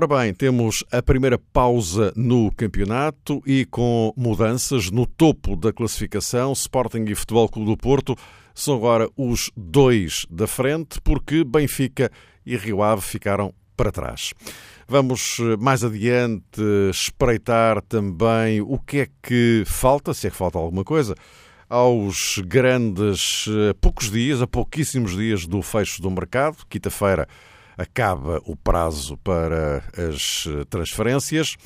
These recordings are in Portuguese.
Ora bem, temos a primeira pausa no campeonato e com mudanças no topo da classificação, Sporting e Futebol Clube do Porto são agora os dois da frente, porque Benfica e Rio Ave ficaram para trás. Vamos eh, mais adiante espreitar também o que é que falta, se é que falta alguma coisa aos grandes eh, poucos dias, a pouquíssimos dias do fecho do mercado. Quinta-feira acaba o prazo para as eh, transferências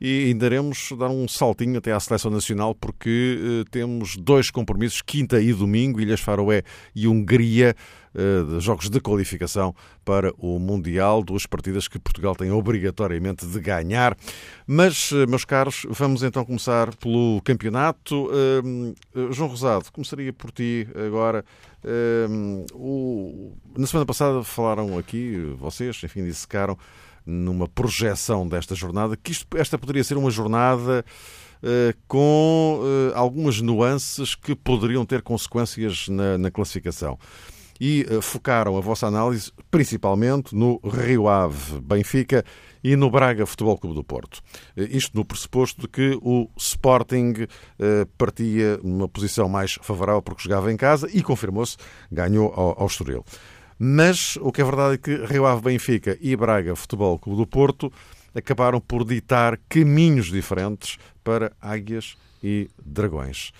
e ainda iremos dar um saltinho até à seleção nacional porque uh, temos dois compromissos, quinta e domingo, Ilhas Faroé e Hungria, uh, jogos de qualificação para o Mundial, duas partidas que Portugal tem obrigatoriamente de ganhar. Mas, uh, meus caros, vamos então começar pelo campeonato. João Rosado, começaria por ti agora. Na semana passada falaram aqui, vocês, enfim, dissecaram numa projeção desta jornada, que isto, esta poderia ser uma jornada uh, com uh, algumas nuances que poderiam ter consequências na, na classificação. E uh, focaram a vossa análise principalmente no Rio Ave Benfica e no Braga Futebol Clube do Porto. Isto no pressuposto de que o Sporting partia numa posição mais favorável porque jogava em casa e confirmou-se, ganhou ao Estoril. Mas o que é verdade é que Rio Ave Benfica e Braga Futebol Clube do Porto acabaram por ditar caminhos diferentes para águias e dragões.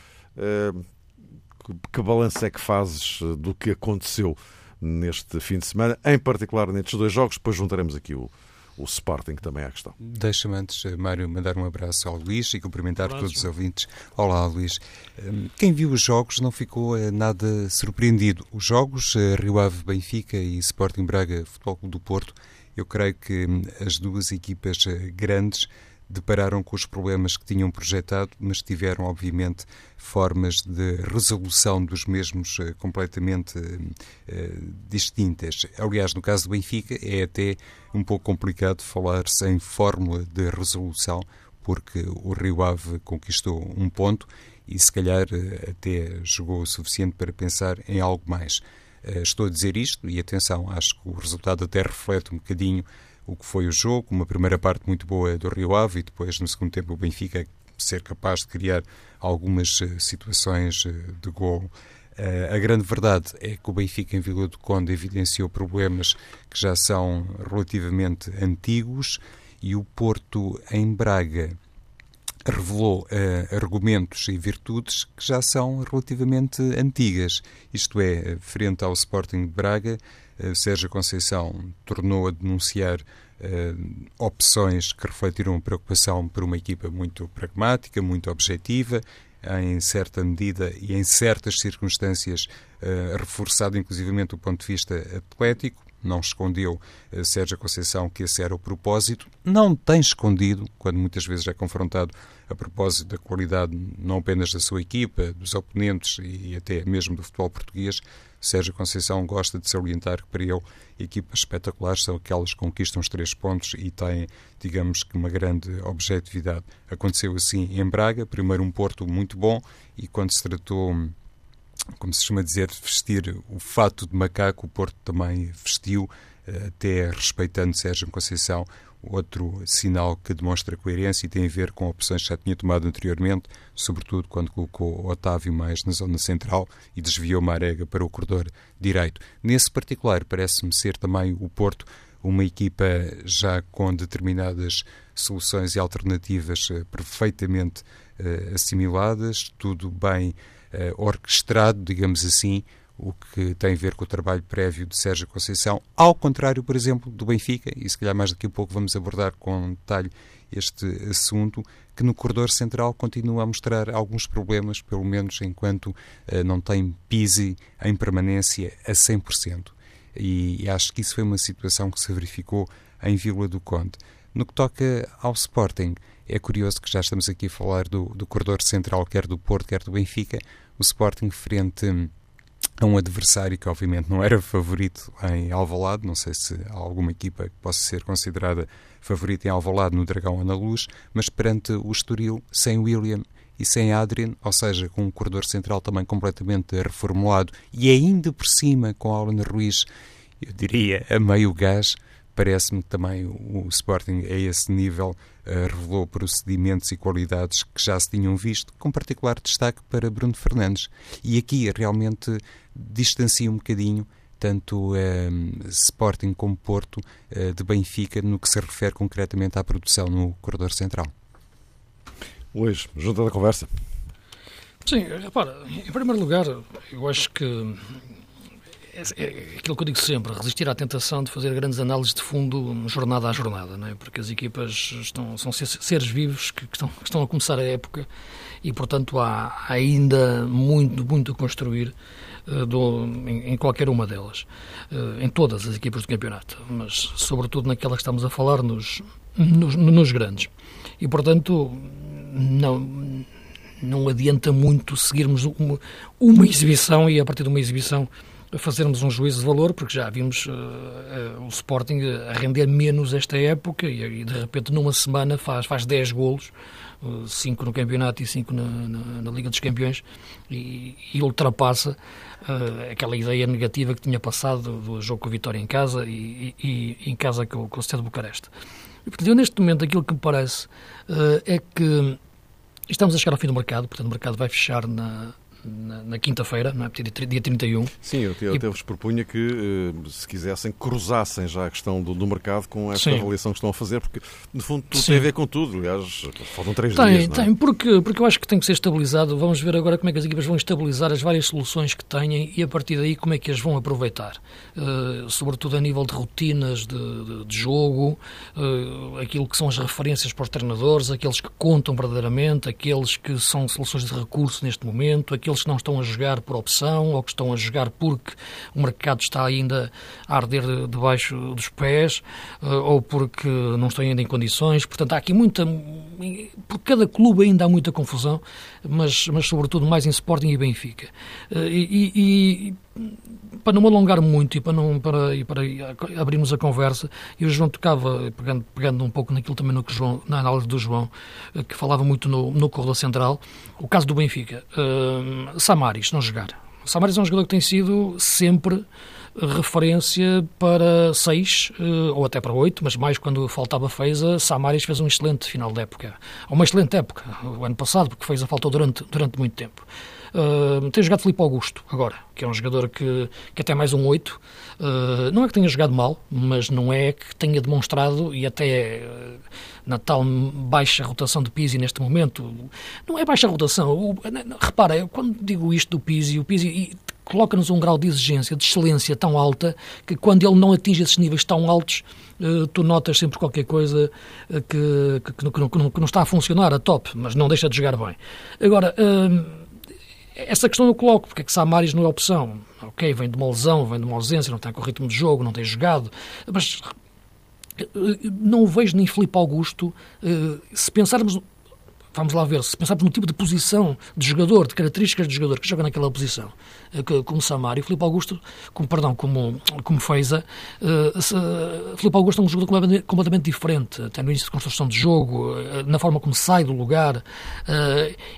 Eh, que balanço é que fazes do que aconteceu neste fim de semana, em particular nestes dois jogos? Depois juntaremos aqui o, o Sporting também à questão. Deixa-me antes, eh, Mário, mandar um abraço ao Luís e cumprimentar Olá, todos os ouvintes. Olá, Luís. Hum, quem viu os jogos não ficou eh, nada surpreendido. Os jogos, eh, Rio Ave Benfica e Sporting Braga Futebol Clube do Porto, eu creio que hum, as duas equipas grandes depararam com os problemas que tinham projetado, mas tiveram, obviamente, formas de resolução dos mesmos uh, completamente uh, distintas. Aliás, no caso do Benfica, é até um pouco complicado falar-se em fórmula de resolução, porque o Rio Ave conquistou um ponto e, se calhar, até jogou o suficiente para pensar em algo mais. Estou a dizer isto, e atenção, acho que o resultado até reflete um bocadinho o que foi o jogo, uma primeira parte muito boa do Rio Ave e depois, no segundo tempo, o Benfica ser capaz de criar algumas uh, situações uh, de gol. Uh, a grande verdade é que o Benfica em Vila do Conde evidenciou problemas que já são relativamente antigos e o Porto em Braga revelou argumentos e virtudes que já são relativamente antigas. Isto é, frente ao Sporting de Braga, uh, Sérgio Conceição tornou a denunciar uh, opções que refletiram preocupação por uma equipa muito pragmática, muito objetiva, em certa medida e em certas circunstâncias, uh, reforçado inclusivamente o ponto de vista atlético. Não escondeu Sérgio Conceição que esse era o propósito. Não tem escondido, quando muitas vezes é confrontado a propósito da qualidade não apenas da sua equipa, dos oponentes e até mesmo do futebol português, Sérgio Conceição gosta de salientar que para ele equipas espetaculares são aquelas que conquistam os três pontos e têm, digamos que, uma grande objetividade. Aconteceu assim em Braga, primeiro um Porto muito bom e quando se tratou como se chama dizer, vestir o fato de macaco, o Porto também vestiu, eh, até respeitando Sérgio Conceição, Outro sinal que demonstra coerência e tem a ver com opções que já tinha tomado anteriormente, sobretudo quando colocou Otávio mais na zona central e desviou Marega para o corredor direito. Nesse particular, parece-me ser também o Porto uma equipa já com determinadas soluções e alternativas eh, perfeitamente uh, assimiladas, tudo bem uh, orquestrado, digamos assim, o que tem a ver com o trabalho prévio de Sérgio Conceição, ao contrário, por exemplo, do Benfica, e se calhar mais daqui a pouco vamos abordar com detalhe este assunto, que no corredor central continua a mostrar alguns problemas, pelo menos enquanto uh, não tem Pisi em permanência a 100%. E, e acho que isso foi uma situação que se verificou em Vila do Conde. No que toca ao Sporting, é curioso que já estamos aqui a falar do, do corredor central, quer do Porto, quer do Benfica, o Sporting frente a um adversário que obviamente não era favorito em Alvalade, não sei se há alguma equipa que possa ser considerada favorita em Alvalade no Dragão ou na Luz, mas perante o Estoril, sem William e sem Adrian, ou seja, com um corredor central também completamente reformulado e ainda por cima com Alan Ruiz, eu diria a meio gás, parece-me que também o Sporting a esse nível uh, revelou procedimentos e qualidades que já se tinham visto, com particular destaque para Bruno Fernandes. E aqui realmente distancia um bocadinho tanto uh, Sporting como Porto uh, de Benfica no que se refere concretamente à produção no corredor central. Luís, junta da conversa. Sim, repara, em primeiro lugar, eu acho que é, é aquilo que eu digo sempre, resistir à tentação de fazer grandes análises de fundo jornada a jornada, não é? porque as equipas estão, são seres vivos que, que, estão, que estão a começar a época e, portanto, há ainda muito, muito a construir uh, do, em, em, qualquer uma delas, uh, em todas as equipas do campeonato, mas sobretudo naquela que estamos a falar nos, nos, nos grandes. E, portanto, não, não adianta muito seguirmos uma, uma exibição e, a partir de uma exibição, fazermos um juízo de valor, porque já vimos uh, uh, o Sporting a render menos esta época e, e, de repente numa semana faz, faz 10 golos, 5 uh, no campeonato e 5 na, na, na, Liga dos Campeões e, e ultrapassa aquela ideia negativa que tinha passado do jogo com a Vitória em casa e, e, em casa com, com o Stade de Bucareste. E, portanto, eu, neste momento aquilo que me parece é que estamos a chegar ao fim do mercado, portanto o mercado vai fechar na, na, na quinta-feira, não é? dia 31. Sim, eu, eu e... até vos propunha que, eh, se quisessem, cruzassem já a questão do, do mercado com esta Sim. avaliação que estão a fazer, porque, no fundo, tudo Sim. tem a ver com tudo. Aliás, faltam três tem, dias. Tem, é? porque, porque eu acho que tem que ser estabilizado. Vamos ver agora como é que as equipas vão estabilizar as várias soluções que têm e, a partir daí, como é que as vão aproveitar. Uh, sobretudo a nível de rotinas de, de, de jogo, uh, aquilo que são as referências para os treinadores, aqueles que contam verdadeiramente, aqueles que são soluções de recurso neste momento, aqueles aqueles que não estão a jogar por opção ou que estão a jogar porque o mercado está ainda a arder debaixo dos pés eh, ou porque não estão ainda em condições. Portanto, há aqui muita. Por cada clube ainda há muita confusão, mas, mas sobretudo mais em Sporting e Benfica. Eh, e, e, para não me alongar muito e para, não, para, e para abrirmos a conversa, e o João tocava, pegando, pegando um pouco naquilo também no que João, na análise do João, eh, que falava muito no, no corredor central, o caso do Benfica. Uh, Samaris, não jogar. Samaris é um jogador que tem sido sempre referência para seis eh, ou até para oito, mas mais quando faltava Feiza, Samaris fez um excelente final de época. Uma excelente época, o ano passado, porque Feiza faltou durante, durante muito tempo. Uh, tem jogado Filipe Augusto agora, que é um jogador que, que até mais um 8. Uh, não é que tenha jogado mal, mas não é que tenha demonstrado, e até uh, na tal baixa rotação de Pizzi neste momento, não é baixa rotação. O, repara, quando digo isto do Pizzi, o Pizzi coloca-nos um grau de exigência, de excelência tão alta, que quando ele não atinge esses níveis tão altos, tu notas sempre qualquer coisa que, que, que, não, que, não, está a funcionar a top, mas não deixa de jogar bem. Agora essa questão eu coloco, porque é que Samaris não é opção. Ok, vem de uma lesão, vem de uma ausência, não tem com ritmo de jogo, não tem jogado, mas eh, não o vejo nem Filipe Augusto. Eh, se pensarmos vamos lá ver, se pensarmos no tipo de posição de jogador, de características de jogador que joga naquela posição, eh, como Samar e Filipe Augusto, como, perdão, como, como Feiza, uh, Filipe Augusto é um jogador completamente, completamente, diferente, até no início de construção de jogo, na forma como sai do lugar,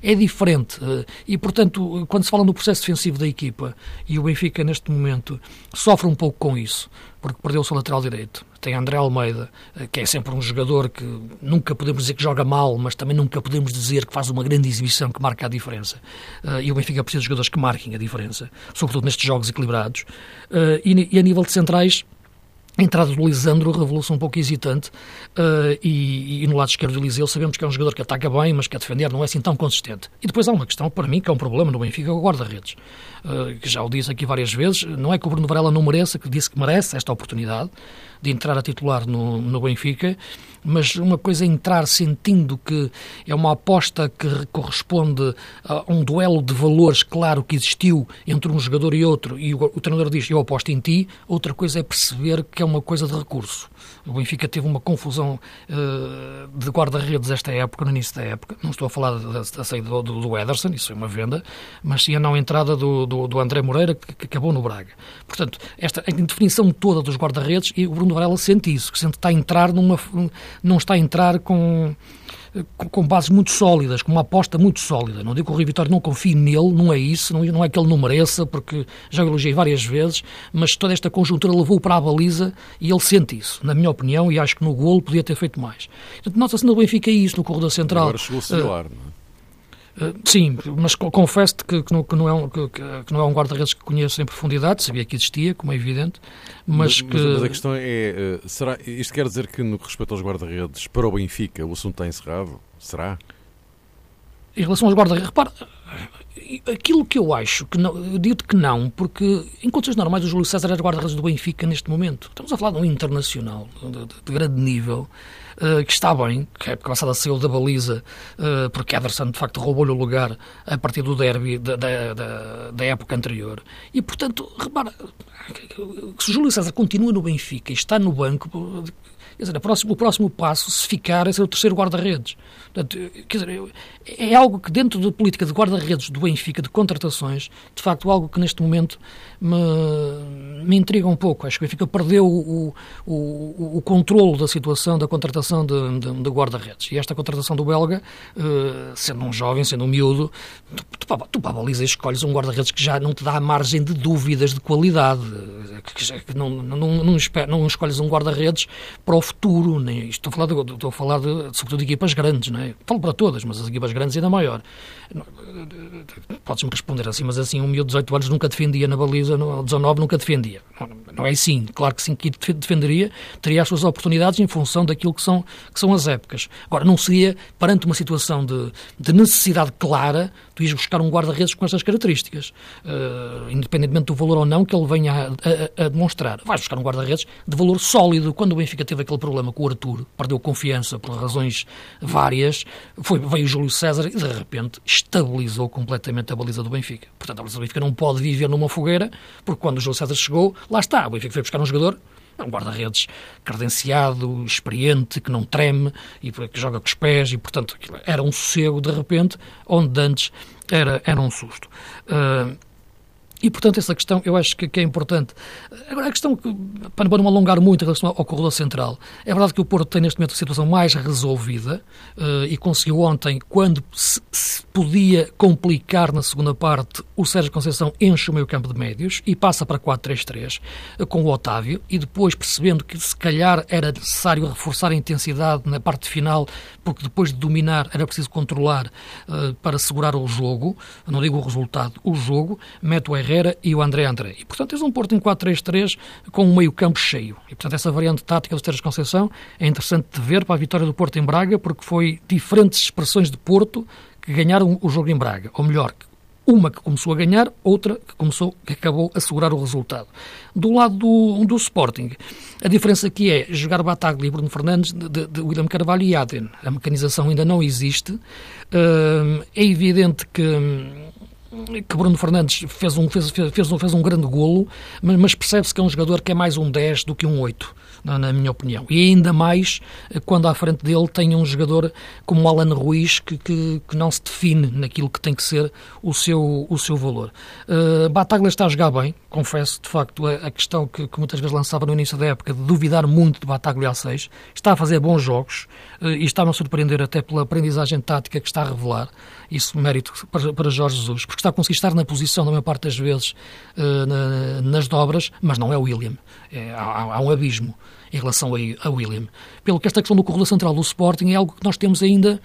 é diferente. e, portanto, quando se fala no processo defensivo da equipa, e o Benfica, neste momento, sofre um pouco com isso, porque perdeu o seu lateral direito. Tem André Almeida, eh, que é sempre um jogador que nunca podemos dizer que joga mal, mas também nunca podemos dizer que faz uma grande exibição que marca a diferença. Eh, e o Benfica precisa de jogadores que marquem a diferença, sobretudo nestes jogos equilibrados. Eh, e a nível de centrais, a entrada do Lisandro revelou-se um pouco hesitante uh, e, e, no lado esquerdo do Eliseu sabemos que é um jogador que ataca bem, mas que a defender não é assim tão consistente. E depois há uma questão, para mim, que é um problema no Benfica, o guarda-redes. Uh, que já o disse aqui várias vezes, não é que o Bruno Varela não mereça, que disse que merece esta oportunidade de entrar a titular no, no Benfica, mas uma coisa é entrar sentindo que é uma aposta que corresponde a um duelo de valores claro que existiu entre um jogador e outro, e o, o treinador diz, eu aposto em ti, outra coisa é perceber que é é uma coisa de recurso. O Benfica teve uma confusão uh, de guarda-redes esta época, no início da época. Não estou a falar da, da saída do, do, Ederson, isso é uma venda, mas sim a não entrada do, do, do André Moreira, que, que, acabou no Braga. Portanto, esta indefinição toda dos guarda-redes, e o Bruno Varela sente isso, que sente que está a entrar numa. não está a entrar com com, bases muito sólidas, com uma aposta muito sólida. Não digo que o Rui Vitória não confie nele, não é isso, não, é que ele não mereça, porque já o elogiei várias vezes, mas toda esta conjuntura levou para a baliza e ele sente isso, na minha opinião, e acho que no golo podia ter feito mais. Nota-se no Benfica isso, no corredor central. Agora chegou-se uh, não é? Uh, sim, mas confesso-te que, que, que, não é um, que, que não é um guarda-redes que conheço em profundidade, sabia que existia, como é evidente, mas, mas que... Mas, a questão é, uh, será, isto quer dizer que no que respeita aos guarda-redes, para o Benfica, o assunto está encerrado? Será? Em relação aos guarda-redes, repara, aquilo que eu acho, que não, eu digo que não, porque em condições normais o Júlio César era guarda-redes do Benfica neste momento. Estamos a falar de um internacional de, de, de grande nível, uh, que está bem, que a época passada saiu da baliza, uh, porque Ederson de facto roubou-lhe o lugar a partir do derby da, da, da, da época anterior. E portanto, repara, se o Júlio César continua no Benfica e está no banco, Quer dizer, próximo, o próximo passo, se ficar, é ser o terceiro guarda-redes. Quer dizer, é algo que dentro da política de guarda-redes do Benfica, de contratações, de facto, algo que neste momento me, me intriga um pouco. Acho que o Benfica perdeu o, o, o controle da situação da contratação de, de, de guarda-redes. E esta contratação do belga, uh, sendo um jovem, sendo um miúdo, tu, tu, tu escolhes um guarda-redes que já não te dá margem de dúvidas de qualidade. Que, que não, não, não, não, não escolhes um guarda-redes para o futuro. Nem, estou a falar, de, estou a falar de, sobretudo de equipas grandes, não é? Falo para todas, mas as equipas grandes ainda maior. Podes-me responder assim, mas assim, um miúdo de 18 anos nunca defendia na baliza, no 19 nunca defendia. Não, não é assim. Claro que sim, que defenderia, teria as suas oportunidades em função daquilo que são, que são as épocas. Agora, não seria, perante uma situação de, de necessidade clara, tu ias buscar um guarda-redes com estas características, uh, independentemente do valor ou não que ele venha a, a, a demonstrar. Vais buscar um guarda-redes de valor sólido. Quando o Benfica teve aquele problema com o Arthur, perdeu confiança por razões várias, foi, veio o Júlio César e, de repente, estabilizou completamente a baliza do Benfica. Portanto, a baliza do Benfica não pode viver numa fogueira, porque quando o Júlio César chegou, lá está, o Benfica foi buscar um jogador um guarda-redes credenciado, experiente, que não treme e que joga com os pés e, portanto, era um sossego de repente, onde antes era, era um susto. Uh, e, portanto, essa questão eu acho que, que, é importante. Agora, a questão, para não alongar muito em relação ao corredor central, é verdade que o Porto tem neste momento a situação mais resolvida uh, e conseguiu ontem, quando se, se, podia complicar na segunda parte, o Sérgio Conceição enche o meio campo de médios e passa para 4-3-3 uh, eh, com o Otávio e depois percebendo que se calhar era necessário reforçar a intensidade na parte final, porque depois de dominar era preciso controlar uh, para segurar o jogo, não digo o resultado, o jogo, mete o Herrera e o André André. E, portanto, tens um Porto em 4-3-3 com um meio-campo cheio. E, portanto, essa variante tática do Sérgio Conceição é interessante de ver para a vitória do Porto em Braga, porque foi diferentes expressões de Porto que ganharam o jogo em Braga. Ou melhor, uma que começou a ganhar, outra que começou, que acabou a segurar o resultado. Do lado do, do Sporting, a diferença aqui é jogar Bataglia e Bruno Fernandes de, de, William Carvalho e Aden. A mecanização ainda não existe. Uh, é evidente que que Bruno Fernandes fez um, fez, fez, um, fez um grande golo, mas, mas percebe-se que é um jogador que é mais um 10 do que um 8 na minha opinião. E ainda mais eh, quando à frente dele tem um jogador como o Alan Ruiz que, que, que, não se define naquilo que tem que ser o seu, o seu valor. Uh, Bataglia está a jogar bem, confesso, de facto, a, a questão que, que, muitas vezes lançava no início da época de duvidar muito de Bataglia a 6. Está a fazer bons jogos uh, e está-me a surpreender até pela aprendizagem tática que está a revelar. Isso mérito para, para Jorge Jesus, porque está a conseguir estar na posição, na maior parte das vezes, uh, na, nas dobras, mas não é o William. É, há, há um abismo em relação a, William. Pelo que esta questão do corredor central do Sporting é algo que nós temos ainda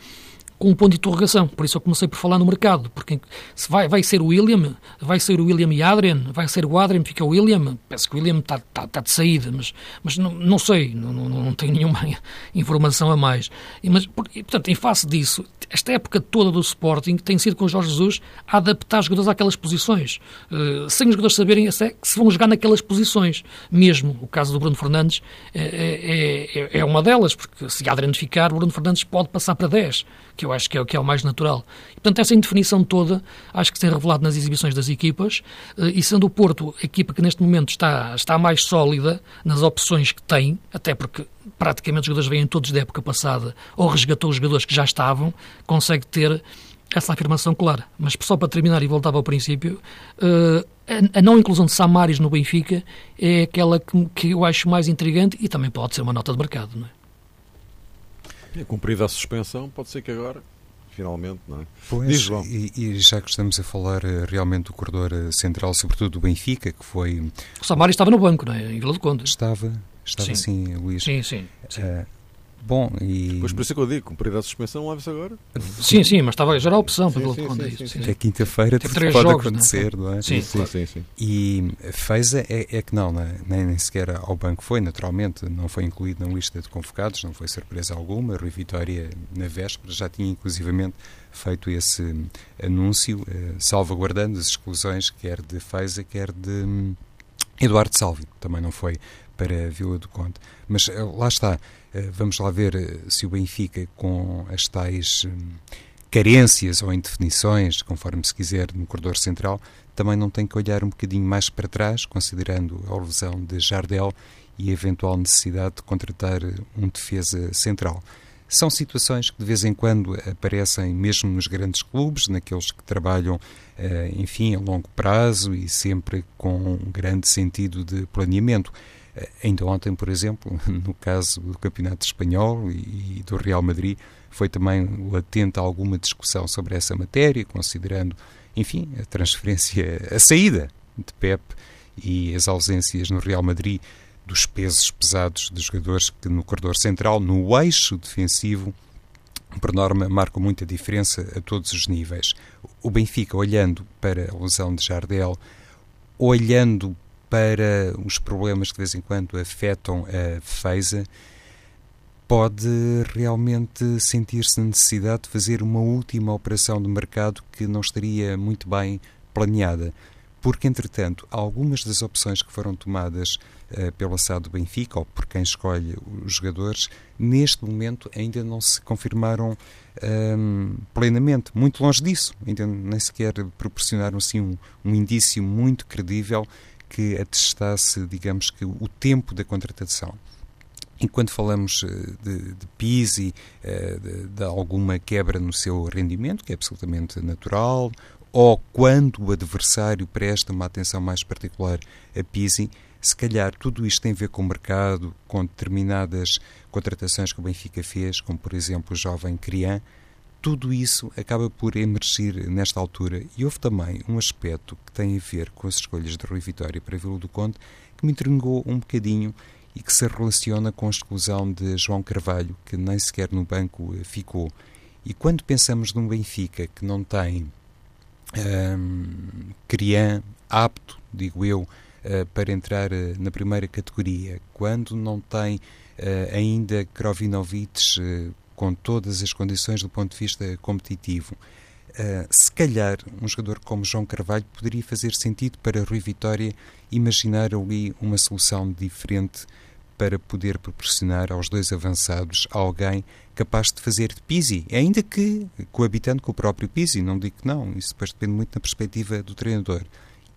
com um ponto de interrogação. Por isso eu comecei por falar no mercado, porque se vai, vai ser o William, vai ser o William e Adrian, vai ser o Adrian, fica o William. Penso que o William está, está, está de saída, mas, mas não, não sei, não, não, não tenho nenhuma informação a mais. E, mas, portanto, em face disso, esta época toda do Sporting tem sido com o Jorge Jesus a adaptar jogadores àquelas posições, uh, sem os jogadores saberem que se vão jogar naquelas posições mesmo. O caso do Bruno Fernandes é, é, é, é uma delas, porque se Adrian ficar, Bruno Fernandes pode passar para 10, que eu eu acho que é o que é o mais natural. E, portanto, essa indefinição toda acho que se tem revelado nas exibições das equipas e sendo o Porto a equipa que neste momento está, está mais sólida nas opções que tem, até porque praticamente os jogadores vêm todos da época passada ou resgatou os jogadores que já estavam, consegue ter essa afirmação clara. Mas só para terminar e voltar ao princípio, uh, a não inclusão de Samaris no Benfica é aquela que, que, eu acho mais intrigante e também pode ser uma nota de mercado, não é? É cumprida a suspensão, pode ser que agora finalmente, não é? Pois, e, e, já que estamos a falar uh, realmente do corredor uh, central, sobretudo do Benfica, que foi... O Samaris estava no banco, não é? Em Vila do Conde. Estava, estava sim, sim Luís. Sim, sim. sim. Uh, Bom, e... Pois por isso é que eu digo, cumprir a suspensão, leva-se agora. Sim, sim, mas estava, já era a opção para sim, sim, sim, sim, Até quinta-feira tudo pode jogos, acontecer, não, é? não é? Sim, sim, sim, sim. E Feiza é, é que não, né? nem, nem sequer ao banco foi, naturalmente, não foi incluído na lista de convocados, não foi surpresa alguma. Rui Vitória, na véspera, já tinha inclusivamente feito esse anúncio, eh, salvaguardando as exclusões, quer de Feiza, quer de hum, Eduardo Salvi, também não foi para a Vila do Conde. Mas eh, lá está, eh, vamos lá ver eh, se o Benfica, com as tais hum, carências ou indefinições, conforme se quiser, no corredor central, também não tem que olhar um bocadinho mais para trás, considerando a lesão de Jardel e a eventual necessidade de contratar um defesa central. São situações que de vez em quando aparecem mesmo nos grandes clubes, naqueles que trabalham, enfim, a longo prazo e sempre com um grande sentido de planeamento. Eh, ainda ontem, por exemplo, no caso do Campeonato Espanhol e do Real Madrid, foi também latente alguma discussão sobre essa matéria, considerando, enfim, a transferência, a saída de Pep e as ausências no Real Madrid dos pesos pesados de jogadores que no corredor central, no eixo defensivo, por norma, marcam muita diferença a todos os níveis. O Benfica, olhando para a lesão de Jardel, olhando para os problemas que de vez em quando afetam a defesa, pode realmente sentir-se na necessidade de fazer uma última operação de mercado que não estaria muito bem planeada. Porque, entretanto, algumas das opções que foram tomadas uh, pela SAD do Benfica, ou por quem escolhe os jogadores, neste momento ainda não se confirmaram um, plenamente. Muito longe disso. Ainda nem sequer proporcionaram assim, um, um indício muito credível que atestasse, digamos que, o tempo da contratação. Enquanto falamos eh, de, de Pisi, eh, de, de alguma quebra no seu rendimento, que é absolutamente natural, ou quando o adversário presta uma atenção mais particular a Pisi, se calhar tudo isto tem a ver com o mercado, com determinadas contratações que o Benfica fez, como por exemplo o jovem Crian, tudo isso acaba por emergir nesta altura. E houve também um aspecto que tem a ver com as escolhas de Rui Vitória para Vila do Conde que me intrigou um bocadinho e que se relaciona com a exclusão de João Carvalho, que nem sequer no banco ficou. E quando pensamos num Benfica que não tem um, Crian apto, digo eu, uh, para entrar uh, na primeira categoria, quando não tem uh, ainda Krovinovic com todas as condições do ponto de vista competitivo. Uh, se calhar um jogador como João Carvalho poderia fazer sentido para Rui Vitória imaginar ali uma solução diferente para poder proporcionar aos dois avançados alguém capaz de fazer de Pisi, ainda que coabitando com o próprio Pisi, não digo que não, isso depois depende muito da perspectiva do treinador.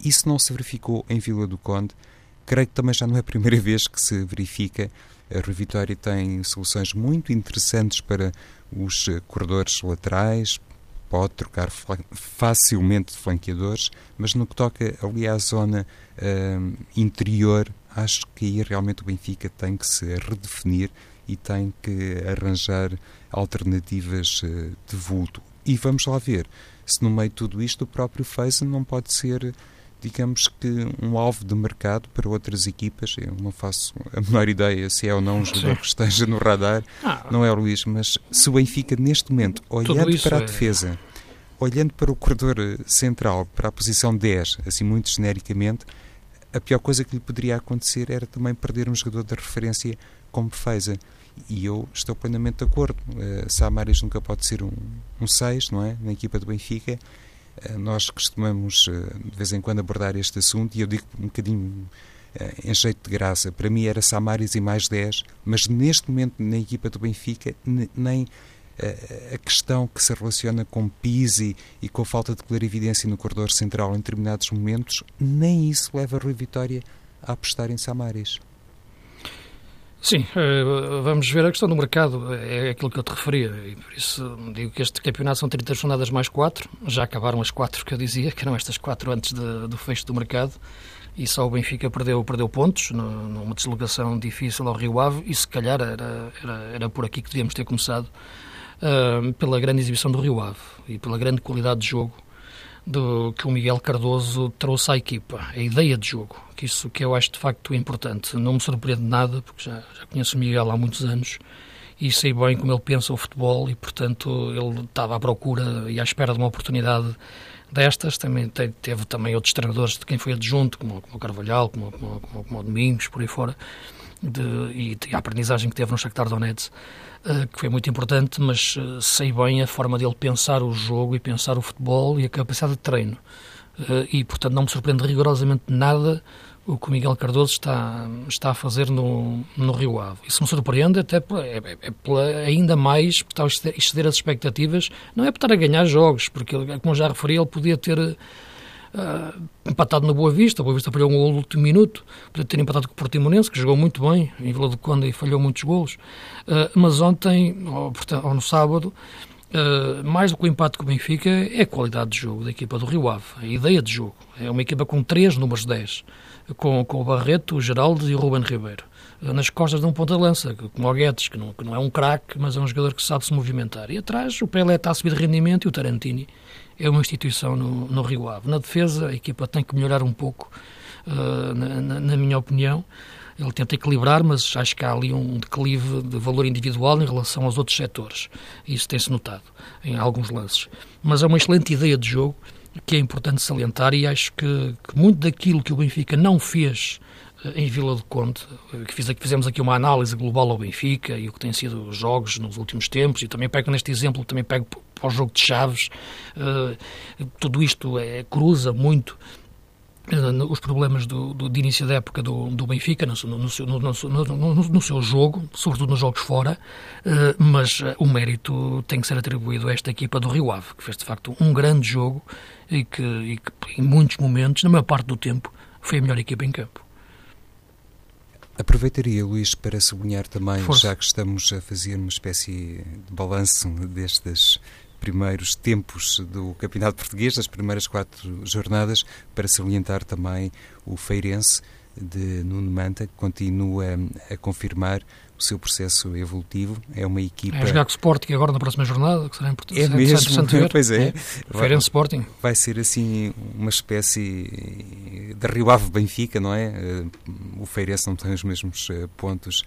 Isso não se verificou em Vila do Conde, creio que também já não é a primeira vez que se verifica a Rui Vitória tem soluções muito interessantes para os eh, corredores laterais, pode trocar facilmente de flanqueadores, mas no que toca ali à zona uh, interior, acho que aí realmente o Benfica tem que se redefinir e tem que arranjar alternativas uh, de vulto. E vamos lá ver se no meio de tudo isto o próprio Feza não pode ser digamos que um alvo de mercado para outras equipas. Eu não faço a menor ideia se é ou não um jogador que esteja no radar, ah, não é o Luís, mas se o Benfica neste momento, olhando para a é... defesa, olhando para o corredor central, para a posição 10, assim muito genericamente, a pior coisa que lhe poderia acontecer era também perder um jogador de referência como Feza. E eu estou plenamente de acordo. Uh, Samaris nunca pode ser um 6, um não é? Na equipa do Benfica eh, nós costumamos eh, de vez em quando abordar este assunto e eu digo um bocadinho eh, em jeito de graça. Para mim era Samaris e mais 10, mas neste momento na equipa do Benfica nem a questão que se relaciona com Pisi e com a falta de clarividência no corredor central em determinados momentos, nem isso leva a Rui Vitória a apostar em Samaris. Sim, eh, vamos ver. A questão do mercado, é aquilo que eu te referia, e por isso digo que este campeonato são 30 jornadas mais 4, já acabaram as 4 que eu dizia, que eram estas 4 antes de, do fecho do mercado, e só o Benfica perdeu, perdeu pontos numa deslocação difícil ao Rio Ave, e se calhar era, era, era por aqui que devíamos ter começado, uh, pela grande exibição do Rio Ave e pela grande qualidade de jogo do, que o Miguel Cardoso trouxe à equipa, a ideia de jogo, que isso que eu acho de facto importante. Não me surpreende nada, porque já, já conheço o Miguel há muitos anos e sei bem como ele pensa o futebol e, portanto, ele estava à procura e à espera de uma oportunidade destas. Também teve também outros treinadores de quem foi adjunto, como, como o Carvalhal, como, como, como, o Domingos, por aí fora, de, e, e a aprendizagem que teve no Shakhtar Donetsk. Eh, que foi muito importante, mas eh, sei bem a forma dele pensar o jogo e pensar o futebol e a capacidade de treino. Eh, e, portanto, não me surpreende rigorosamente nada o que o Miguel Cardoso está, está a fazer no, no Rio Ave. Isso me surpreende até é, é, é ainda mais por estar a exceder as expectativas, não é por estar a ganhar jogos, porque, como já referi, ele podia ter uh, empatado na Boa Vista, a Boa Vista falhou um gol no último minuto, podia ter empatado com o Portimonense, que jogou muito bem em Vila do Conde e falhou muitos golos, uh, mas ontem, ou, portanto, ou no sábado, Uh, mais do que o empate com o Benfica, é a qualidade de jogo da equipa do Rio Ave, a ideia de jogo. É uma equipa com três números 10, com, com o Barreto, o Geraldo e o Ruben Ribeiro. Nas costas de um ponta-lança, como o Guedes, que não, que não é um craque, mas é um jogador que sabe se movimentar. E atrás o Pelé está a subir de rendimento e o Tarantini é uma instituição no, no Rio Ave. Na defesa, a equipa tem que melhorar um pouco, uh, na, na, na, minha opinião. Ele tenta equilibrar, mas acho que há ali um declive de valor individual em relação aos outros setores. Isso tem-se notado em alguns lances. Mas é uma excelente ideia de jogo que é importante salientar e acho que, que muito daquilo que o Benfica não fez eh, em Vila do Conde, eh, que, fiz, que fizemos aqui uma análise global ao Benfica e o que tem sido os jogos nos últimos tempos, e também pego neste exemplo, também pego para o jogo de Chaves, uh, tudo isto é, cruza muito os problemas do, do, de início da época do, do Benfica no, no, no, no, seu jogo, sobretudo nos jogos fora, uh, mas o mérito tem que ser atribuído a esta equipa do Rio Ave, que fez de facto um grande jogo e que, e que em muitos momentos, na maior parte do tempo, foi a melhor equipa em campo. Aproveitaria, Luís, para sublinhar também, Força. já que estamos a fazer uma espécie de balanço destes primeiros tempos do Campeonato Português, das primeiras quatro jornadas, para salientar também o Feirense de Nuno Manta, que continua a confirmar o seu processo evolutivo. É uma equipa. É jogar com o Sporting agora na próxima jornada, que será importante. É mesmo, ver. pois é. é. Feirense Sporting. Vai ser assim uma espécie de Rio Ave Benfica, não é? Eh, o Feirense não tem os mesmos eh, pontos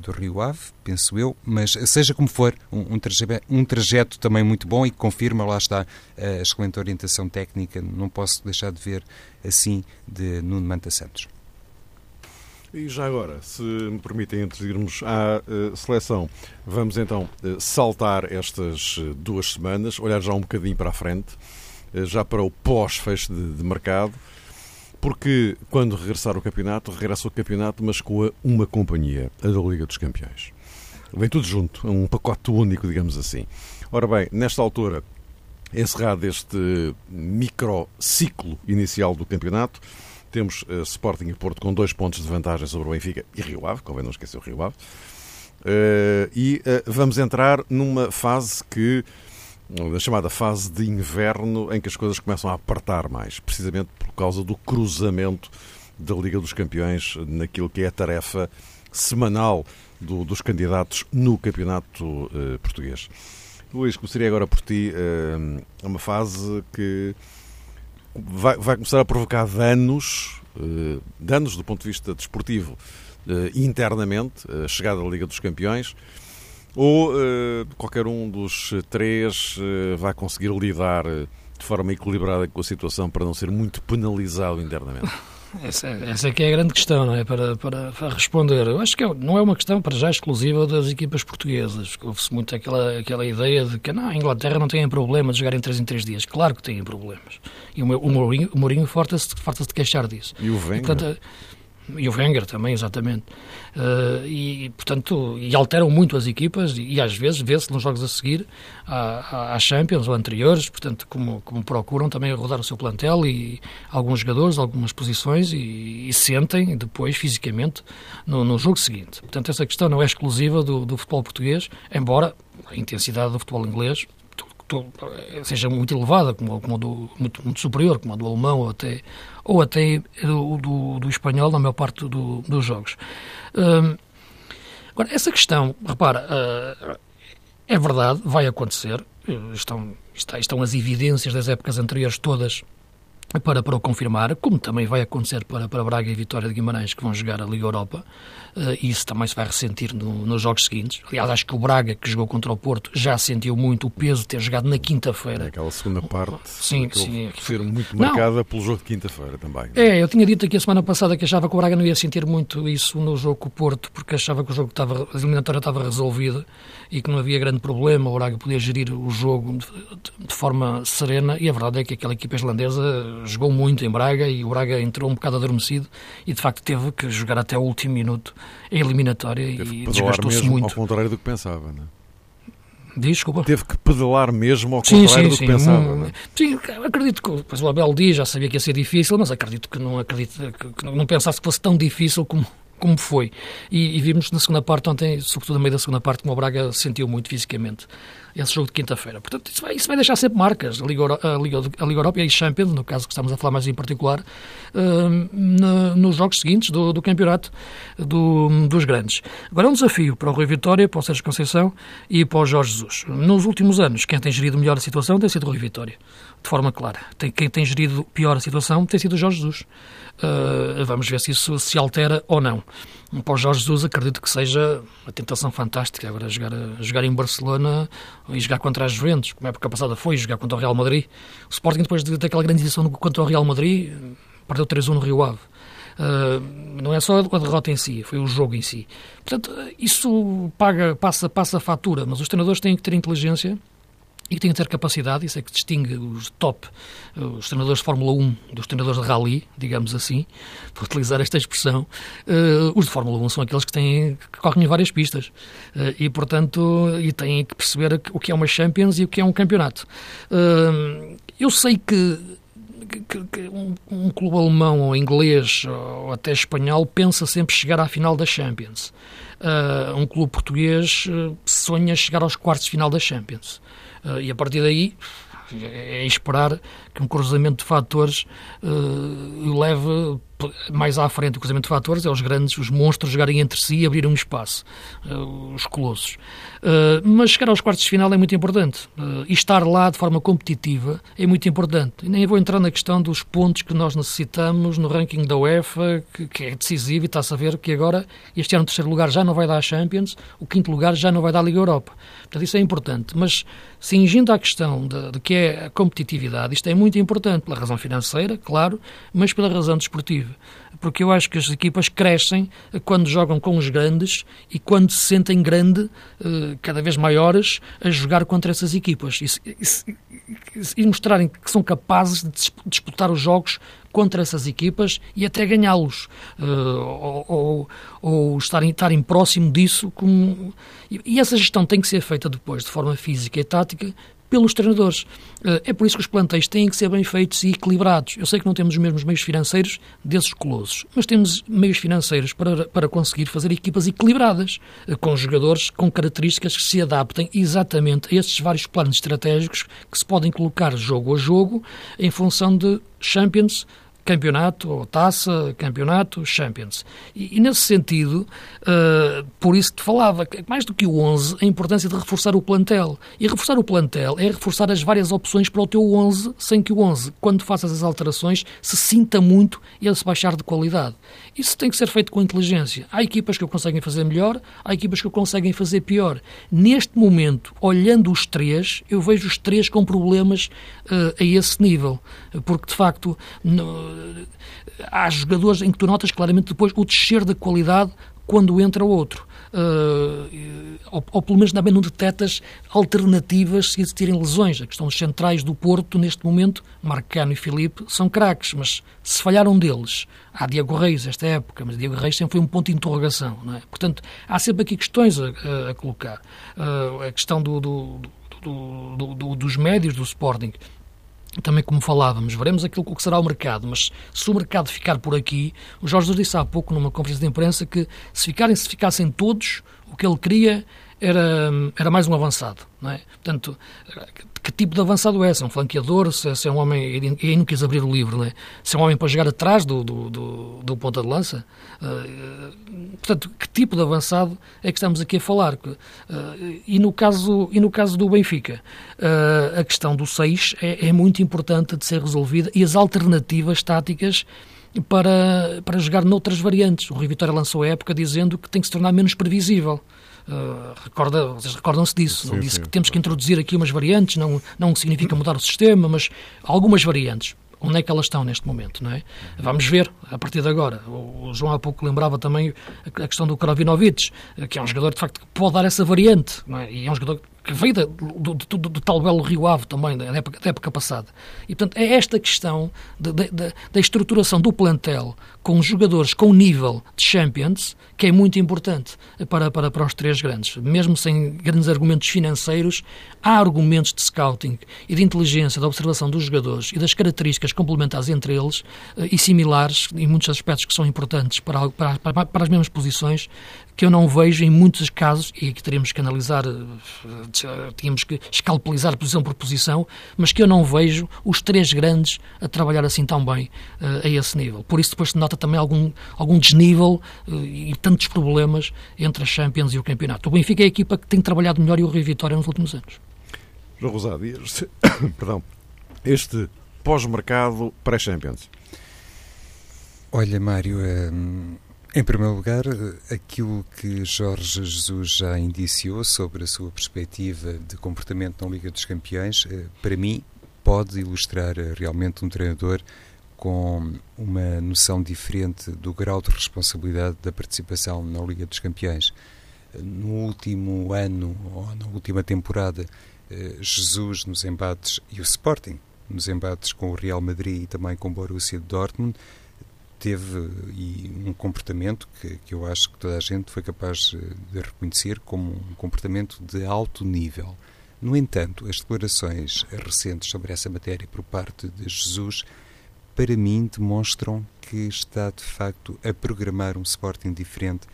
do Rio Ave, penso eu, mas seja como for, um, um, trajeto, um trajeto também muito bom e que confirma, lá está, a excelente orientação técnica, não posso deixar de ver assim, de Nuno Manta Santos. E já agora, se me permitem, antes de irmos à uh, seleção, vamos então uh, saltar estas uh, duas semanas, olhar já um bocadinho para a frente, já para o pós-fecho de, de, mercado, porque quando regressar o campeonato, regressa o campeonato, mas com uma companhia, a da Liga dos Campeões. Vem tudo junto, um pacote único, digamos assim. Ora bem, nesta altura, encerrado este microciclo inicial do campeonato, temos uh, Sporting e Porto com dois pontos de vantagem sobre o Benfica e Rio Ave, convém não esquecer o Rio Ave. Uh, e uh, vamos entrar numa fase que, a chamada fase de inverno, em que as coisas começam a apertar mais, precisamente por causa do cruzamento da Liga dos Campeões naquilo que é a tarefa semanal do, dos candidatos no campeonato português. Luís, começaria agora por ti. É uma fase que vai, vai começar a provocar danos, uh, danos do ponto de vista desportivo, uh, internamente, a chegada da Liga dos Campeões, ou uh, qualquer um dos três vai conseguir lidar de forma equilibrada com a situação para não ser muito penalizado internamente? Essa, essa é que é a grande questão, não é? Para, para, para responder. Eu acho que é, não é uma questão para já exclusiva das equipas portuguesas. Houve-se muito aquela, aquela ideia de que não, a Inglaterra não tem problema de jogar em 3 em 3 dias. Claro que têm problemas. E o, o Mourinho, o Mourinho farta-se farta de queixar disso. E o Wenger? E o Wenger também, exatamente. Uh, e, portanto, e alteram muito as equipas e, e às vezes vê-se nos jogos a seguir à Champions ou anteriores, portanto, como, como procuram também rodar o seu plantel e alguns jogadores, algumas posições e, e sentem depois fisicamente no, no, jogo seguinte. Portanto, essa questão não é exclusiva do, do futebol português, embora a intensidade do futebol inglês seja muito elevada, como, como do, muito, muito, superior, como a do alemão ou até, ou até do, do, do espanhol na maior parte do, dos jogos. Hum, agora, essa questão, repara, uh, é verdade, vai acontecer, estão, estão as evidências das épocas anteriores todas para, para o confirmar, como também vai acontecer para, para Braga e Vitória de Guimarães, que vão jogar a Liga Europa, uh, isso também se vai ressentir no, nos jogos seguintes. Aliás, acho que o Braga, que jogou contra o Porto, já sentiu muito o peso de ter jogado na quinta-feira. É aquela segunda parte sim, sim. ser muito marcada não, pelo jogo de quinta-feira também. É, eu tinha dito aqui a semana passada que achava que o Braga não ia sentir muito isso no jogo com o Porto, porque achava que o jogo estava, a eliminatória estava resolvida e que não havia grande problema, o Braga podia gerir o jogo de, de forma serena, e a verdade é que aquela equipa islandesa jogou muito em Braga e o Braga entrou um bocado adormecido e de facto teve que jogar até o último minuto a eliminatória e desgastou-se muito. Ao contrário do que pensava, não é? Desculpa. Teve que pedalar mesmo ao contrário sim, sim, do que pensava. Hum, é? Sim, acredito que pois o Abel diz, já sabia que ia ser difícil, mas acredito que não acredito que não pensasse que fosse tão difícil como, como foi. E, e, vimos na segunda parte ontem, sobretudo no meio da segunda parte, como o Braga sentiu muito fisicamente esse jogo de quinta-feira. Portanto, isso vai, isso vai, deixar sempre marcas. A Liga, a, Liga, a Liga Europa e a Champions, no caso que estamos a falar mais em particular, uh, nos jogos seguintes do, do campeonato do, dos grandes. Agora é um desafio para o Rui Vitória, para o Sérgio Conceição e para o Jorge Jesus. Nos últimos anos, quem tem gerido melhor a situação tem sido o Rui Vitória, de forma clara. Tem, quem tem gerido pior a situação tem sido o Jorge Jesus. Uh, vamos ver se isso se altera ou não. Para o Jorge Jesus, acredito que seja uma tentação fantástica agora jogar, jogar em Barcelona e jogar contra as Juventus, como a época passada foi, jogar contra o Real Madrid. O Sporting, depois daquela grande edição contra o Real Madrid, perdeu 3-1 no Rio Ave. Uh, não é só a derrota em si, foi o jogo em si. Portanto, isso paga, passa, passa a fatura, mas os treinadores têm que ter inteligência e que tem que ter capacidade, isso é que distingue os top, os treinadores de Fórmula 1 dos treinadores de rally, digamos assim, para utilizar esta expressão. Uh, os de Fórmula 1 são aqueles que, têm, que correm em várias pistas uh, e, portanto, e têm que perceber o que é uma Champions e o que é um campeonato. Uh, eu sei que um, um, clube alemão ou inglês ou até espanhol pensa sempre chegar à final da Champions. Uh, um clube português sonha chegar aos quartos de final da Champions. Uh, e a partir daí é esperar que um cruzamento de fatores uh, leve mais à frente. O cruzamento de fatores é os grandes, os monstros jogarem entre si e abrirem um espaço, uh, os colossos. Uh, mas chegar aos quartos de final é muito importante. Uh, e estar lá de forma competitiva é muito importante. E nem vou entrar na questão dos pontos que nós necessitamos no ranking da UEFA, que, que é decisivo, e está-se a ver que agora este ano o terceiro lugar já não vai dar a Champions, o quinto lugar já não vai dar a Liga Europa. Portanto, isso é importante. Mas, cingindo à questão de, de que é a competitividade, isto é muito importante pela razão financeira, claro, mas pela razão desportiva porque eu acho que as equipas crescem quando jogam com os grandes e quando se sentem grande, eh, cada vez maiores, a jogar contra essas equipas. E, e, e mostrarem que são capazes de disputar os jogos contra essas equipas e até ganhá-los. Uh, ou, ou, ou, estarem, estarem próximo disso como... e essa gestão tem que ser feita depois de forma física e tática pelos treinadores. Eh, é por isso que os plantéis têm que ser bem feitos e equilibrados. Eu sei que não temos os mesmos meios financeiros desses colossos, mas temos meios financeiros para, para conseguir fazer equipas equilibradas, eh, com jogadores com características que se adaptem exatamente a estes vários planos estratégicos que se podem colocar jogo a jogo em função de Champions, campeonato, ou taça, campeonato, Champions. E, e nesse sentido, uh, por isso te falava, mais do que o 11, a importância de reforçar o plantel. E reforçar o plantel é reforçar as várias opções para o teu 11, sem que o 11, quando faças as alterações, se sinta muito e ele se baixar de qualidade. Isso tem que ser feito com inteligência. Há equipas que o conseguem fazer melhor, há equipas que o conseguem fazer pior. Neste momento, olhando os três, eu vejo os três com problemas uh, a esse nível. Porque, de facto, no, há jogadores em que tu notas claramente depois o descer da qualidade quando entra outro. Uh, ou, ou, pelo menos também não detectas alternativas se existirem lesões. A questão dos centrais do Porto, neste momento, Marcano e Filipe, são craques, mas se falhar um deles, há Diego Reis esta época, mas Diego Reis sempre foi um ponto de interrogação. Não é? Portanto, há sempre aqui questões a, a, colocar. Uh, a questão do, do, do, dos médios do Sporting também como falávamos, veremos aquilo que será o mercado, mas se o mercado ficar por aqui, o Jorge disse há pouco numa conferência de imprensa que se, ficarem, se ficassem todos, o que ele queria era, era mais um avançado, não é? Portanto, que tipo de avançado é? Se é um flanqueador, se, se é um homem, e aí não quis abrir o livro, não é? Se é um homem para jogar atrás do, do, do, do ponta de lança? Uh, portanto, que tipo de avançado é que estamos aqui a falar? Uh, e, no caso, e no caso do Benfica, uh, a questão do 6 é, é muito importante de ser resolvida e as alternativas táticas para, para jogar noutras variantes. O Rui Vitória lançou a época dizendo que tem que se tornar menos previsível. Uh, recorda, vocês recordam-se disso? Sim, disse sim. que temos que introduzir aqui umas variantes, não, não significa mudar o sistema, mas algumas variantes. Onde é que elas estão neste momento, não é? Vamos ver a partir de agora. O João há pouco lembrava também a questão do Kravinovic, que é um jogador de facto que pode dar essa variante, é? E é um jogador que veio do, do, do, do, tal belo Rio Ave também, da época, da época passada. E, portanto, é esta questão de, de, de, da estruturação do plantel com jogadores com nível de Champions que é muito importante para, para, para os três grandes. Mesmo sem grandes argumentos financeiros, há argumentos de scouting e de inteligência, da observação dos jogadores e das características complementares entre eles eh, e similares, em muitos aspectos que são importantes para, para, para as mesmas posições, que eu não vejo em muitos casos, e aqui teríamos que analisar, eh, tínhamos que escalpelizar posição por posição, mas que eu não vejo os três grandes a trabalhar assim tão bem uh, a esse nível. Por isso depois se nota também algum, algum desnível uh, e tantos problemas entre a Champions e o campeonato. O Benfica é a equipa que tem trabalhado melhor e o Rio Vitória nos últimos anos. João Rosado, este, perdão, este pós-mercado pré-Champions? Olha, Mário, hum, em primeiro lugar, aquilo que Jorge Jesus já indiciou sobre a sua perspectiva de comportamento na Liga dos Campeões, eh, para mim, pode ilustrar eh, realmente um treinador com uma noção diferente do grau de responsabilidade da participação na Liga dos Campeões. No último ano, ou na última temporada, eh, Jesus nos embates e o Sporting nos embates com o Real Madrid e também com o Borussia Dortmund teve um comportamento que, que eu acho que toda a gente foi capaz de reconhecer como um comportamento de alto nível. No entanto, as declarações recentes sobre essa matéria por parte de Jesus, para mim, demonstram que está de facto a programar um Sporting diferente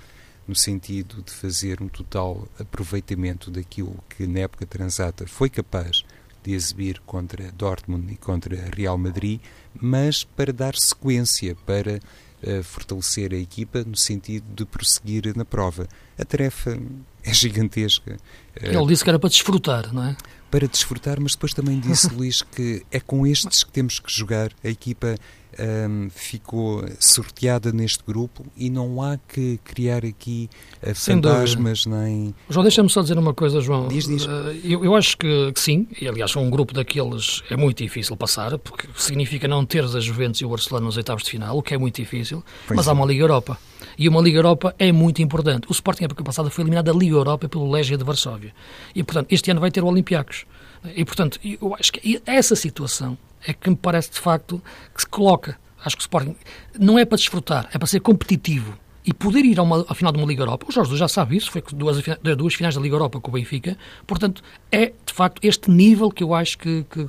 no sentido de fazer um total aproveitamento daquilo que na época transata foi capaz de exibir contra Dortmund e contra Real Madrid, mas para dar sequência, para uh, fortalecer a equipa no sentido de prosseguir na prova. A tarefa é gigantesca. Ele disse que era para desfrutar, não é? Para desfrutar, mas depois também disse, Luís, que é com estes que temos que jogar. A equipa um, ficou sorteada neste grupo e não há que criar aqui uh, fantasmas nem. João, deixa-me só dizer uma coisa, João. Diz, diz. Uh, eu, eu, acho que, que, sim, e aliás, um grupo daqueles é muito difícil passar, porque significa não teres a Juventus e o Barcelona nos oitavos de final, o que é muito difícil, pois mas sim. há uma Liga Europa. E uma Liga Europa é muito importante. O Sporting, na época passada, foi eliminado da Liga Europa pelo Legia de Varsóvia. E, portanto, este ano vai ter o Olympiacos. E, portanto, eu acho que essa situação é que me parece de facto que se coloca. Acho que o Sporting não é para desfrutar, é para ser competitivo e poder ir a uma, final de uma Liga Europa. O Jorge já sabe isso, foi duas, duas finais da Liga Europa com o Benfica. Portanto, é de facto este nível que eu acho que, que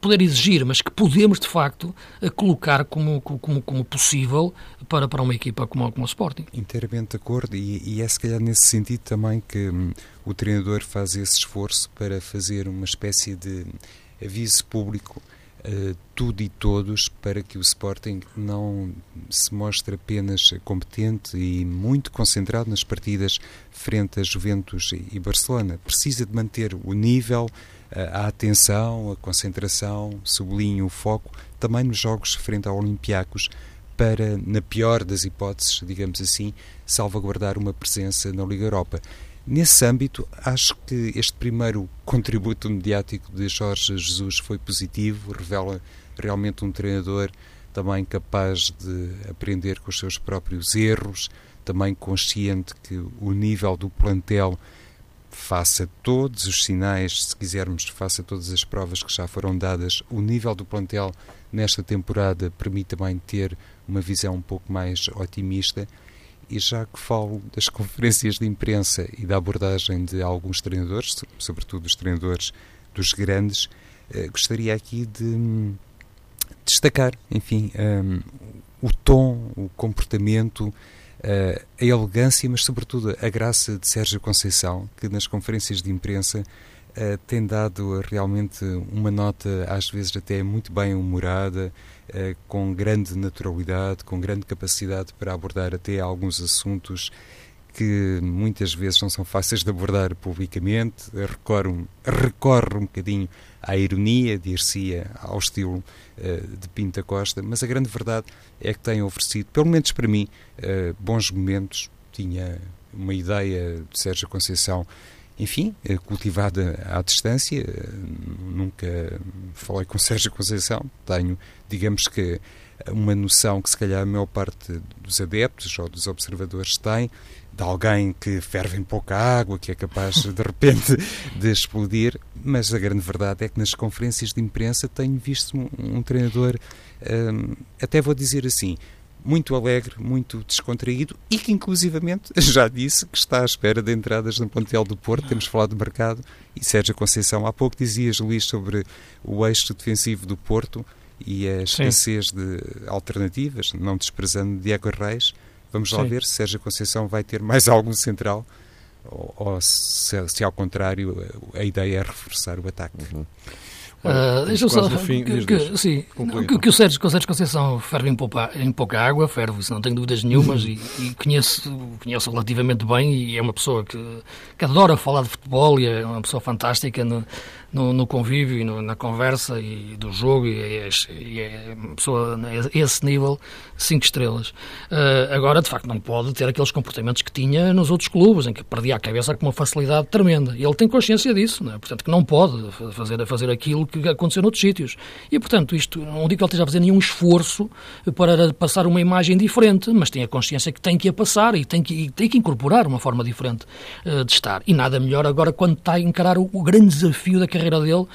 poder exigir, mas que podemos de facto colocar como, como, como possível para, para uma equipa como, como o Sporting. Inteiramente de acordo, e, e é se calhar nesse sentido também que hum, o treinador faz esse esforço para fazer uma espécie de aviso público a tudo e todos para que o Sporting não se mostre apenas competente e muito concentrado nas partidas frente a Juventus e Barcelona. Precisa de manter o nível, a atenção, a concentração, sublinho o foco, também nos jogos frente a Olympiacos, para, na pior das hipóteses, digamos assim, salvaguardar uma presença na Liga Europa. Nesse âmbito, acho que este primeiro contributo mediático de Jorge Jesus foi positivo, revela realmente um treinador também capaz de aprender com os seus próprios erros, também consciente que o nível do plantel faça todos os sinais, se quisermos, faça todas as provas que já foram dadas, o nível do plantel nesta temporada permite também ter uma visão um pouco mais otimista. E já que falo das conferências de imprensa e da abordagem de alguns treinadores, sobretudo os treinadores dos grandes, eh, gostaria aqui de hum, destacar, enfim, um, o tom, o comportamento, uh, a elegância, mas sobretudo a graça de Sérgio Conceição, que nas conferências de imprensa uh, tem dado realmente uma nota, às vezes até muito bem humorada, uh, com grande naturalidade, com grande capacidade para abordar até alguns assuntos que muitas vezes não são fáceis de abordar publicamente, recorre, recorre um bocadinho à ironia, dir-se ao estilo uh, de Pinta Costa, mas a grande verdade é que tem oferecido, pelo menos para mim, uh, bons momentos. Tinha uma ideia de Sérgio Conceição, enfim, uh, cultivada à distância. nunca falei com Sérgio Conceição, tenho, digamos que, uma noção que se calhar a maior parte dos adeptos ou dos observadores tem, de alguém que ferve em pouca água, que é capaz de repente de explodir, mas a grande verdade é que nas conferências de imprensa tenho visto um, um treinador, um, até vou dizer assim, muito alegre, muito descontraído e que inclusivamente já disse que está à espera de entradas no plantel do Porto, temos falado de mercado e Sérgio Conceição, há pouco dizias Luís sobre o eixo defensivo do Porto e a escassez Sim. de alternativas, não desprezando Diego Reis, Vamos lá Sim. ver se Sérgio Conceição vai ter mais algum central ou, ou se, se, ao contrário, a ideia é reforçar o ataque. Uhum. Uh, Deixa-me só. Fim, que, que, sim, que, que, o Sérgio, que o Sérgio Conceição ferve em pouca, em pouca água, ferve, isso não tenho dúvidas nenhumas, e, e, conheço, conheço relativamente bem, e é uma pessoa que, que adora falar de futebol e é uma pessoa fantástica no, no, no convívio e no, na conversa e do jogo, e é, e é uma pessoa a esse nível, cinco estrelas. Uh, agora, de facto, não pode ter aqueles comportamentos que tinha nos outros clubes, em que perdia a cabeça com uma facilidade tremenda. E ele tem consciência disso, é? portanto, que não pode fazer, fazer aquilo que aconteceu noutros sítios. E, portanto, isto, não digo que ele esteja a fazer nenhum esforço para passar uma imagem diferente, mas tem a consciência que tem que a passar e tem que, e tem que incorporar uma forma diferente uh, de estar. E nada melhor agora quando está a encarar o, o grande desafio da carreira dele,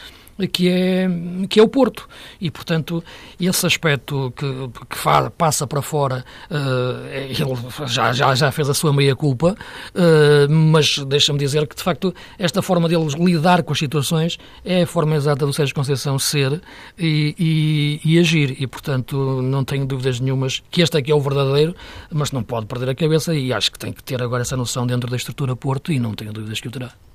que é, que é o Porto. E, portanto, esse aspecto que, que faz, passa para fora, uh, ele já, já, já fez a sua meia-culpa, uh, mas deixa-me dizer que, de facto, esta forma deles lidar com as situações é a forma exata do Sérgio Conceição ser e, e, e, agir. E, portanto, não tenho dúvidas nenhumas que este aqui é o verdadeiro, mas não pode perder a cabeça e acho que tem que ter agora essa noção dentro da estrutura Porto e não tenho dúvidas que o terá.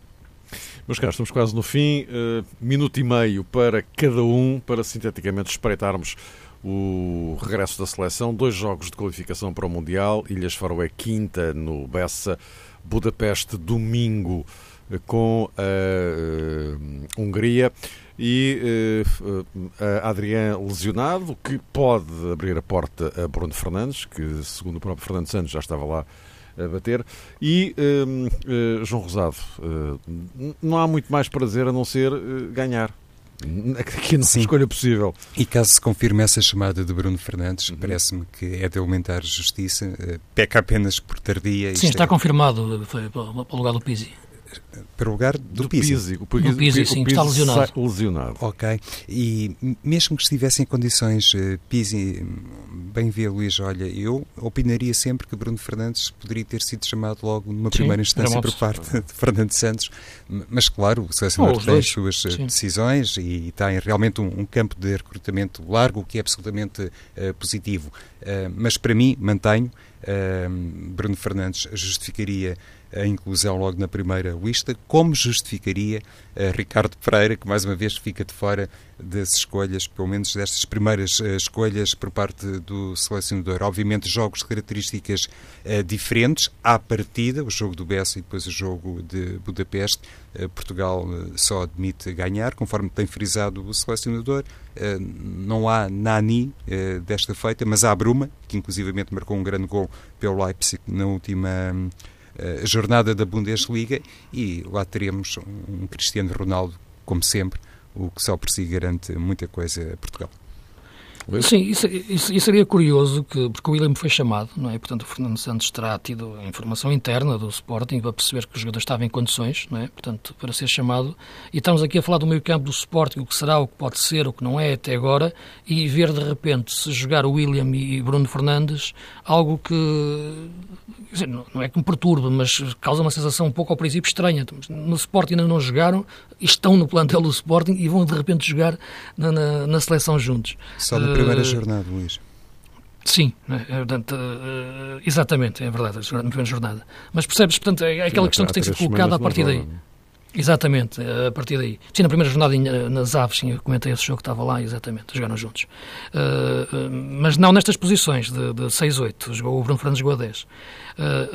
Meus caros, estamos quase no fim. Uh, minuto e meio para cada um, para sinteticamente espreitarmos o regresso da seleção. Dois jogos de qualificação para o Mundial. Ilhas Faroé quinta no Bessa. Budapeste domingo eh, com a uh, Hungria e uh, Adrián lesionado, que pode abrir a porta a Bruno Fernandes, que segundo o próprio Fernando Santos já estava lá a bater. E uh, João Rosado, uh, não há muito mais prazer a não ser uh, ganhar. Aqui não Sim. escolha possível. E caso se confirme essa chamada de Bruno Fernandes, uhum. parece-me que é de aumentar justiça, peca apenas por tardia. Sim, está é... confirmado, foi para o lugar do Pizzi para o lugar do, do Pizzi. Pizzi. O Pizzi, do Pizzi, sim, está lesionado. lesionado. Ok. E mesmo que estivesse em condições, uh, Pizzi, bem vê Luís, olha, eu opinaria sempre que Bruno Fernandes poderia ter sido chamado logo numa sim, primeira instância por parte de Fernando Santos, mas claro, o selecionador tem as suas eh, sim. decisões e tem realmente um, um, campo de recrutamento largo, o que é absolutamente uh, positivo. Uh, mas para mim, mantenho, Bruno Fernandes justificaria a inclusão logo na primeira lista, como justificaria uh, Ricardo Pereira, que mais uma vez fica de fora das escolhas, pelo menos destas primeiras uh, escolhas por parte do selecionador. Obviamente, jogos de características uh, diferentes, à partida, o jogo do Bessa e depois o jogo de Budapeste. Portugal só admite ganhar, conforme tem frisado o selecionador. não há Nani desta feita, mas há Bruma, que inclusivamente marcou um grande gol pelo Leipzig na última a jornada da Bundesliga e lá teremos um Cristiano Ronaldo, como sempre, o que só por si garante muita coisa a Portugal. Sim, isso, isso, isso, seria curioso, que, porque o William foi chamado, não é? Portanto, o Fernando Santos terá tido informação interna do Sporting para perceber que o jogador estava em condições, não é? Portanto, para ser chamado. E estamos aqui a falar do meio campo do Sporting, o que será, o que pode ser, o que não é até agora, e ver de repente se jogar o William e Bruno Fernandes, algo que dizer, não é que me perturbe, mas causa uma sensação um pouco ao princípio estranha. No Sporting ainda não jogaram, estão no plantel do Sporting e vão de repente jogar na, na, na seleção juntos. Só primeira uh, jornada, Luís. Sim, né, é, portanto, uh, exatamente, é verdade, na primeira jornada. Mas percebes, portanto, é aquela Sim, questão que tem sido colocada a partir daí. Exatamente, a partir daí. Sim, na primeira jornada nas Aves, sim, eu comentei esse jogo que estava lá, exatamente, jogaram juntos. Uh, mas não nestas posições de, de 6-8, jogou o Bruno Fernandes jogou a 10. Uh,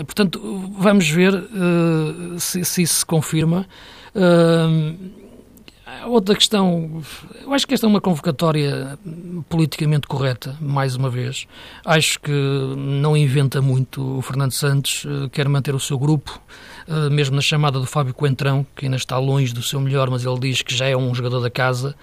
portanto, vamos ver uh, se, se, isso se confirma. Outra questão, eu acho que esta é uma convocatória politicamente correta, mais uma vez. Acho que não inventa muito o Fernando Santos, quer manter o seu grupo ah, mesmo na chamada do Fábio Coentrão, que ainda está longe do seu melhor, mas ele diz que já é um jogador da casa.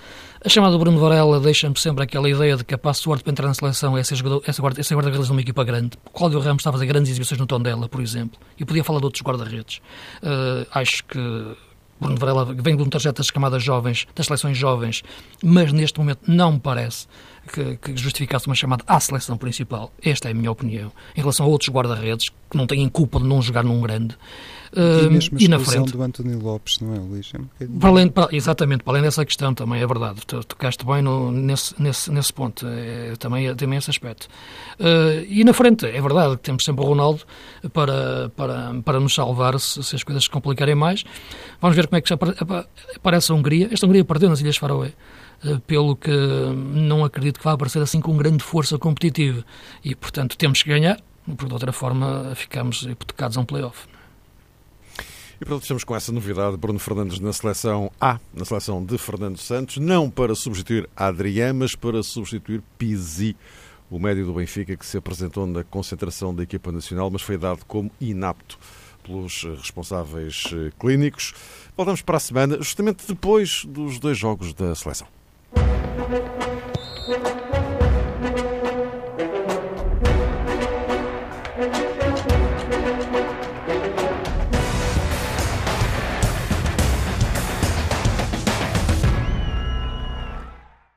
A chamada do Bruno Varela deixa-me sempre aquela ideia de que a password para entrar na seleção é ser, jogador, é ser guarda-redes de uma equipa grande. O Cláudio Ramos está a fazer grandes exibições no tom dela, por exemplo, e podia falar de outros guarda-redes. Uh, acho que Bruno Varela vem de um trajeto das camadas jovens, das seleções jovens, mas neste momento não me parece que, que, justificasse uma chamada à seleção principal. Esta é a minha opinião. Em relação a outros guarda-redes que não têm culpa de não jogar num grande, e mesmo a e na frente. do António Lopes, não é, Luís? É um para além, para, exatamente, para além dessa questão também, é verdade. Tocaste bem no, nesse, nesse, nesse ponto, é, também, também esse aspecto. Uh, e na frente, é verdade que temos sempre o Ronaldo para, para, para nos salvar se, se as coisas se complicarem mais. Vamos ver como é que aparece a Hungria. Esta Hungria perdeu nas Ilhas Faroé pelo que não acredito que vá aparecer assim com grande força competitiva. E, portanto, temos que ganhar, porque de outra forma ficamos hipotecados a um play-off. E pronto, estamos com essa novidade. Bruno Fernandes na seleção A, na seleção de Fernando Santos, não para substituir Adrián, mas para substituir Pizzi, o médio do Benfica, que se apresentou na concentração da equipa nacional, mas foi dado como inapto pelos responsáveis eh, clínicos. Voltamos para a semana, justamente depois dos dois jogos da seleção. Thank you.